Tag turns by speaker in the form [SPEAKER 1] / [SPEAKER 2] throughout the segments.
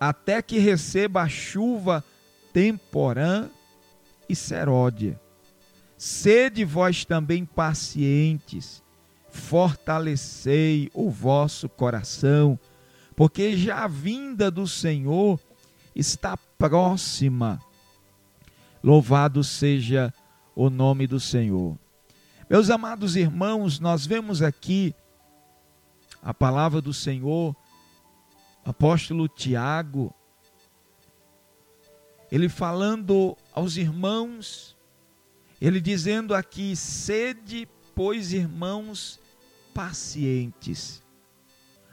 [SPEAKER 1] até que receba a chuva temporã e seródia. Sede vós também pacientes, fortalecei o vosso coração, porque já a vinda do Senhor está próxima. Louvado seja o nome do Senhor. Meus amados irmãos, nós vemos aqui a palavra do Senhor, apóstolo Tiago, ele falando aos irmãos, ele dizendo aqui: sede, pois, irmãos, pacientes.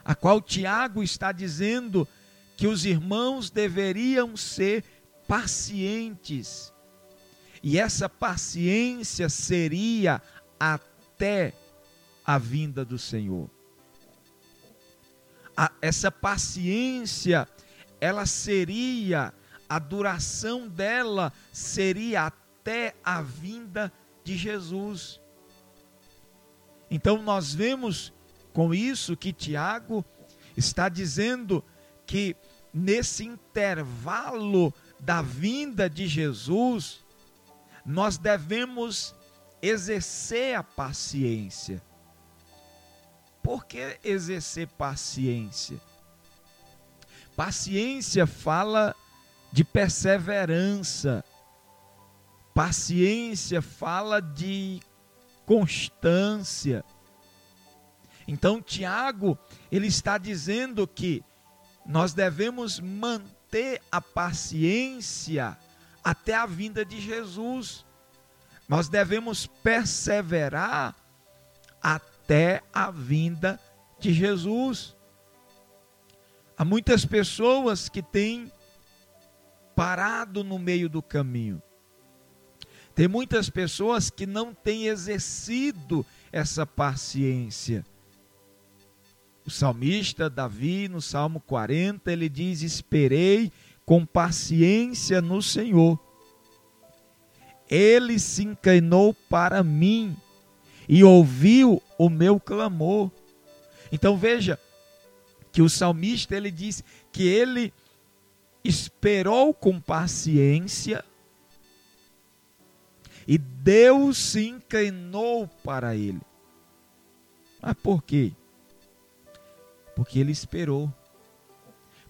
[SPEAKER 1] A qual Tiago está dizendo que os irmãos deveriam ser pacientes. E essa paciência seria até a vinda do Senhor. A, essa paciência, ela seria a duração dela seria até a vinda de Jesus. Então nós vemos com isso que Tiago está dizendo que nesse intervalo da vinda de Jesus, nós devemos exercer a paciência. Por que exercer paciência? Paciência fala de perseverança. Paciência fala de constância. Então, Tiago, ele está dizendo que nós devemos manter a paciência até a vinda de Jesus. Nós devemos perseverar até a vinda de Jesus. Há muitas pessoas que têm parado no meio do caminho. Tem muitas pessoas que não têm exercido essa paciência. O salmista Davi, no Salmo 40, ele diz: Esperei com paciência no Senhor. Ele se inclinou para mim e ouviu o meu clamor. Então veja que o salmista ele diz que ele esperou com paciência e Deus se inclinou para ele. Mas por quê? Porque ele esperou,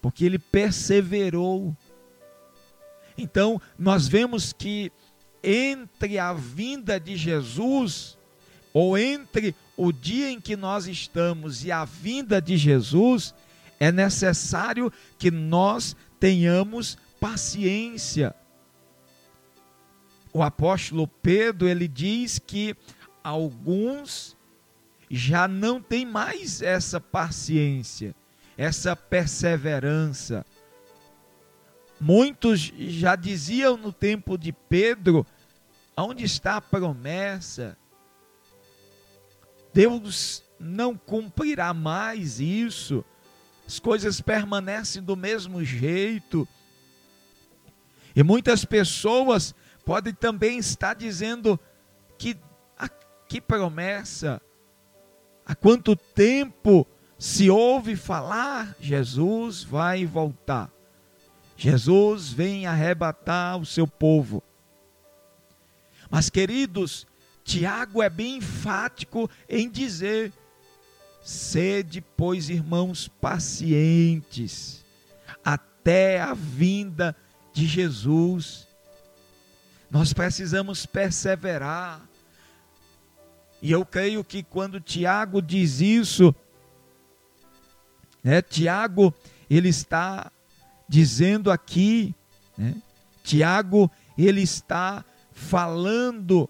[SPEAKER 1] porque ele perseverou. Então, nós vemos que entre a vinda de Jesus, ou entre o dia em que nós estamos e a vinda de Jesus, é necessário que nós tenhamos paciência. O apóstolo Pedro, ele diz que alguns já não têm mais essa paciência, essa perseverança. Muitos já diziam no tempo de Pedro: onde está a promessa? Deus não cumprirá mais isso as coisas permanecem do mesmo jeito. E muitas pessoas podem também estar dizendo que a, que promessa, há quanto tempo se ouve falar Jesus vai voltar. Jesus vem arrebatar o seu povo. Mas queridos, Tiago é bem enfático em dizer Sede, pois, irmãos, pacientes até a vinda de Jesus. Nós precisamos perseverar. E eu creio que quando Tiago diz isso, né, Tiago, ele está dizendo aqui, né, Tiago, ele está falando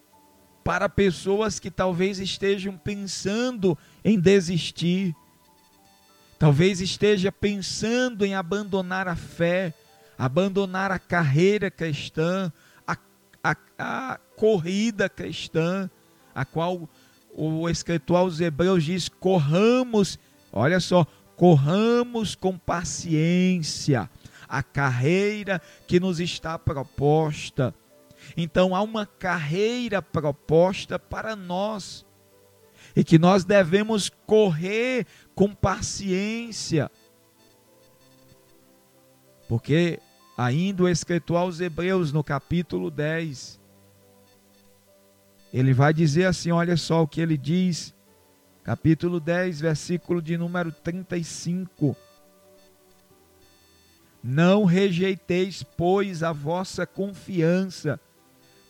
[SPEAKER 1] para pessoas que talvez estejam pensando em desistir, talvez esteja pensando em abandonar a fé, abandonar a carreira cristã, a, a, a corrida cristã, a qual o escritor aos Hebreus diz: corramos, olha só, corramos com paciência a carreira que nos está proposta então há uma carreira proposta para nós e que nós devemos correr com paciência. Porque ainda o escritor aos Hebreus, no capítulo 10, ele vai dizer assim: olha só o que ele diz, capítulo 10, versículo de número 35. Não rejeiteis, pois, a vossa confiança,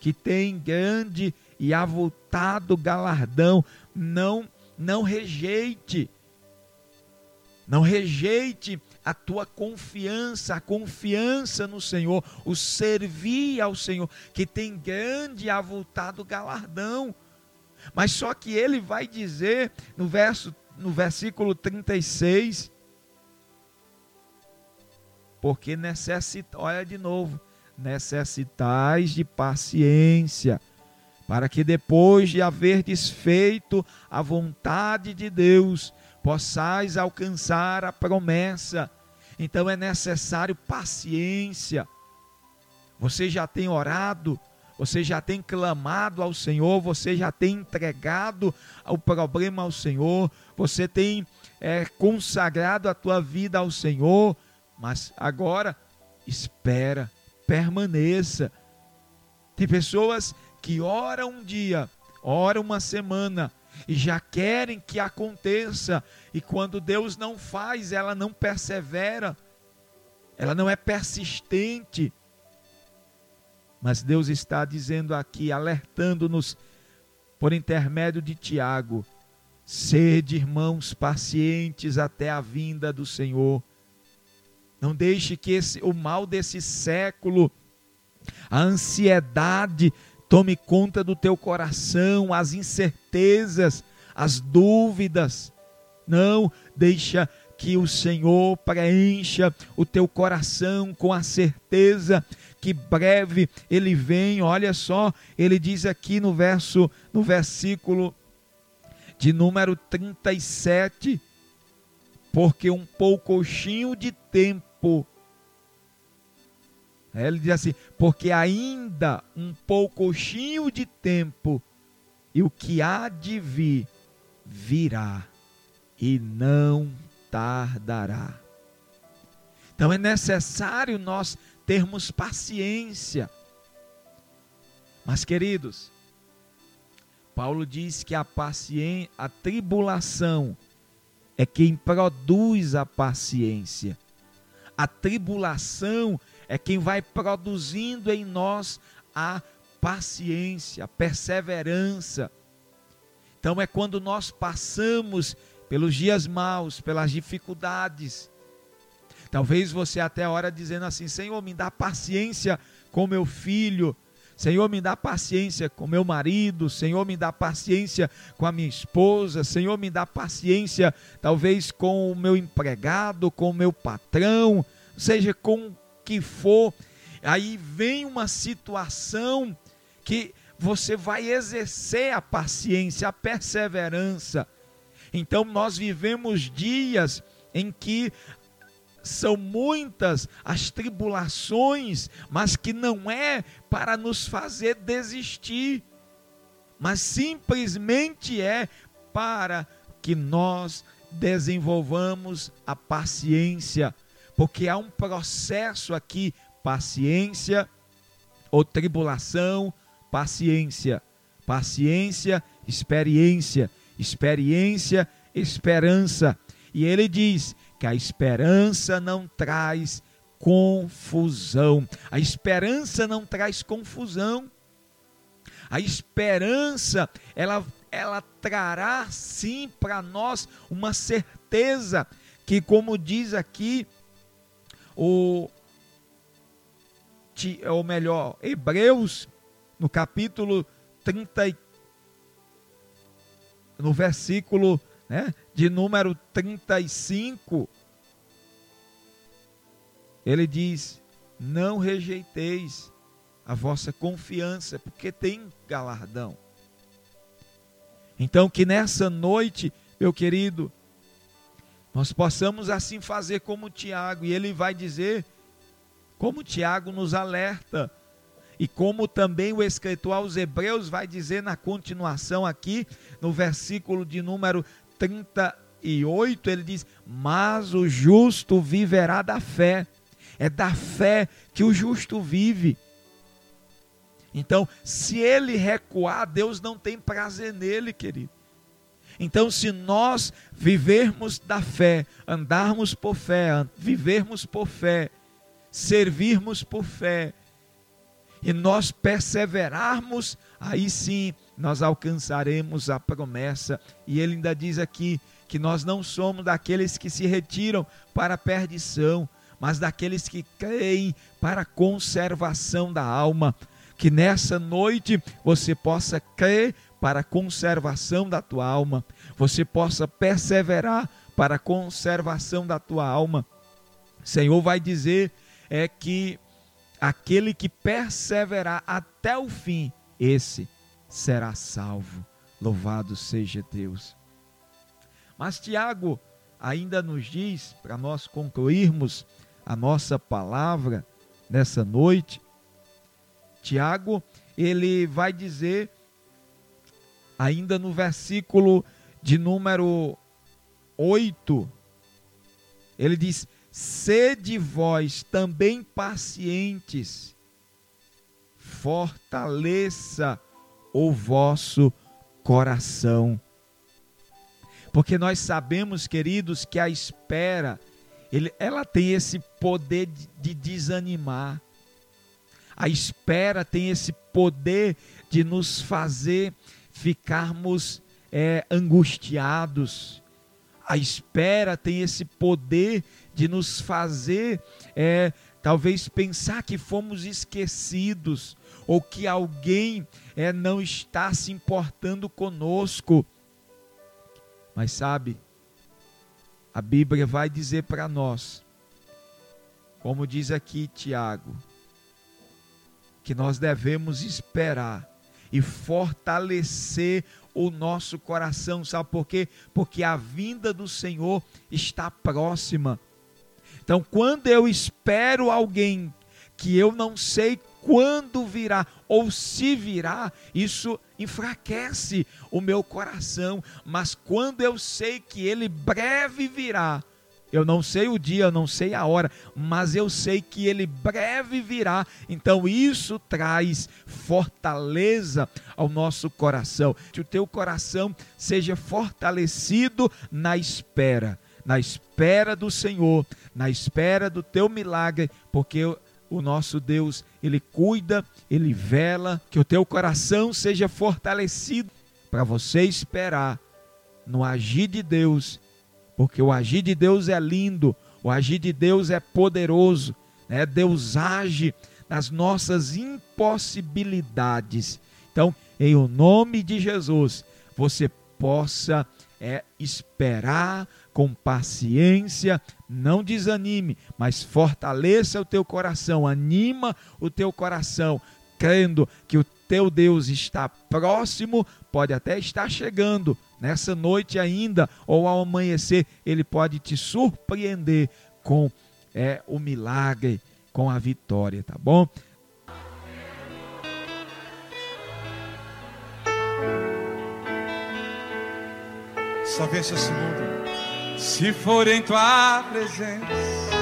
[SPEAKER 1] que tem grande e avultado galardão. Não, não rejeite. Não rejeite a tua confiança, a confiança no Senhor, o servir ao Senhor, que tem grande e avultado galardão. Mas só que ele vai dizer no verso no versículo 36, porque necessita, olha de novo, necessitais de paciência, para que depois de haver desfeito a vontade de Deus, possais alcançar a promessa. Então é necessário paciência. Você já tem orado, você já tem clamado ao Senhor, você já tem entregado o problema ao Senhor, você tem é, consagrado a tua vida ao Senhor, mas agora espera, permaneça. Tem pessoas que oram um dia, oram uma semana e já querem que aconteça, e quando Deus não faz, ela não persevera, ela não é persistente. Mas Deus está dizendo aqui, alertando-nos por intermédio de Tiago: sede irmãos pacientes até a vinda do Senhor. Não deixe que esse, o mal desse século, a ansiedade, tome conta do teu coração, as incertezas, as dúvidas. Não deixa que o Senhor preencha o teu coração com a certeza que breve ele vem. Olha só, ele diz aqui no verso no versículo de número 37, porque um poucochinho de tempo tempo. Ele diz assim: porque ainda um poucochinho de tempo, e o que há de vir, virá, e não tardará. Então é necessário nós termos paciência. Mas, queridos, Paulo diz que a paciência, a tribulação é quem produz a paciência. A tribulação é quem vai produzindo em nós a paciência, a perseverança. Então é quando nós passamos pelos dias maus, pelas dificuldades. Talvez você até hora dizendo assim: Senhor, me dá paciência com meu filho. Senhor, me dá paciência com meu marido, Senhor, me dá paciência com a minha esposa, Senhor, me dá paciência, talvez com o meu empregado, com o meu patrão, seja com que for. Aí vem uma situação que você vai exercer a paciência, a perseverança. Então nós vivemos dias em que são muitas as tribulações, mas que não é para nos fazer desistir, mas simplesmente é para que nós desenvolvamos a paciência, porque há um processo aqui, paciência ou tribulação, paciência, paciência, experiência, experiência, esperança. E ele diz: que a esperança não traz confusão. A esperança não traz confusão. A esperança, ela, ela trará sim para nós uma certeza que, como diz aqui o ou melhor, Hebreus, no capítulo 30, no versículo né, de número 35, ele diz: Não rejeiteis a vossa confiança, porque tem galardão. Então, que nessa noite, meu querido, nós possamos assim fazer como Tiago, e ele vai dizer, como Tiago nos alerta, e como também o escritor aos Hebreus vai dizer na continuação aqui, no versículo de número 38, ele diz: Mas o justo viverá da fé, é da fé que o justo vive. Então, se ele recuar, Deus não tem prazer nele, querido. Então, se nós vivermos da fé, andarmos por fé, vivermos por fé, servirmos por fé, e nós perseverarmos, aí sim nós alcançaremos a promessa. E ele ainda diz aqui que nós não somos daqueles que se retiram para a perdição, mas daqueles que creem para a conservação da alma. Que nessa noite você possa crer para a conservação da tua alma, você possa perseverar para a conservação da tua alma. O Senhor vai dizer é que aquele que perseverar até o fim, esse será salvo. Louvado seja Deus. Mas Tiago ainda nos diz, para nós concluirmos a nossa palavra nessa noite, Tiago, ele vai dizer, ainda no versículo de número 8, ele diz: Sede vós também pacientes, fortaleça o vosso coração. Porque nós sabemos, queridos, que a espera, ele, ela tem esse poder de, de desanimar. A espera tem esse poder de nos fazer ficarmos é, angustiados. A espera tem esse poder de nos fazer, é, talvez, pensar que fomos esquecidos ou que alguém é, não está se importando conosco. Mas sabe, a Bíblia vai dizer para nós, como diz aqui Tiago, que nós devemos esperar e fortalecer o nosso coração, sabe por quê? Porque a vinda do Senhor está próxima. Então, quando eu espero alguém que eu não sei quando virá ou se virá, isso enfraquece o meu coração. Mas quando eu sei que ele breve virá, eu não sei o dia, eu não sei a hora, mas eu sei que ele breve virá. Então isso traz fortaleza ao nosso coração. Que o teu coração seja fortalecido na espera na espera do Senhor, na espera do teu milagre, porque o nosso Deus, ele cuida, ele vela, que o teu coração seja fortalecido para você esperar no agir de Deus, porque o agir de Deus é lindo, o agir de Deus é poderoso, né? Deus age nas nossas impossibilidades. Então, em o nome de Jesus, você possa é esperar com paciência, não desanime, mas fortaleça o teu coração, anima o teu coração, crendo que o teu Deus está próximo, pode até estar chegando nessa noite ainda ou ao amanhecer, ele pode te surpreender com é, o milagre, com a vitória, tá bom?
[SPEAKER 2] Só vence esse mundo se for em tua presença.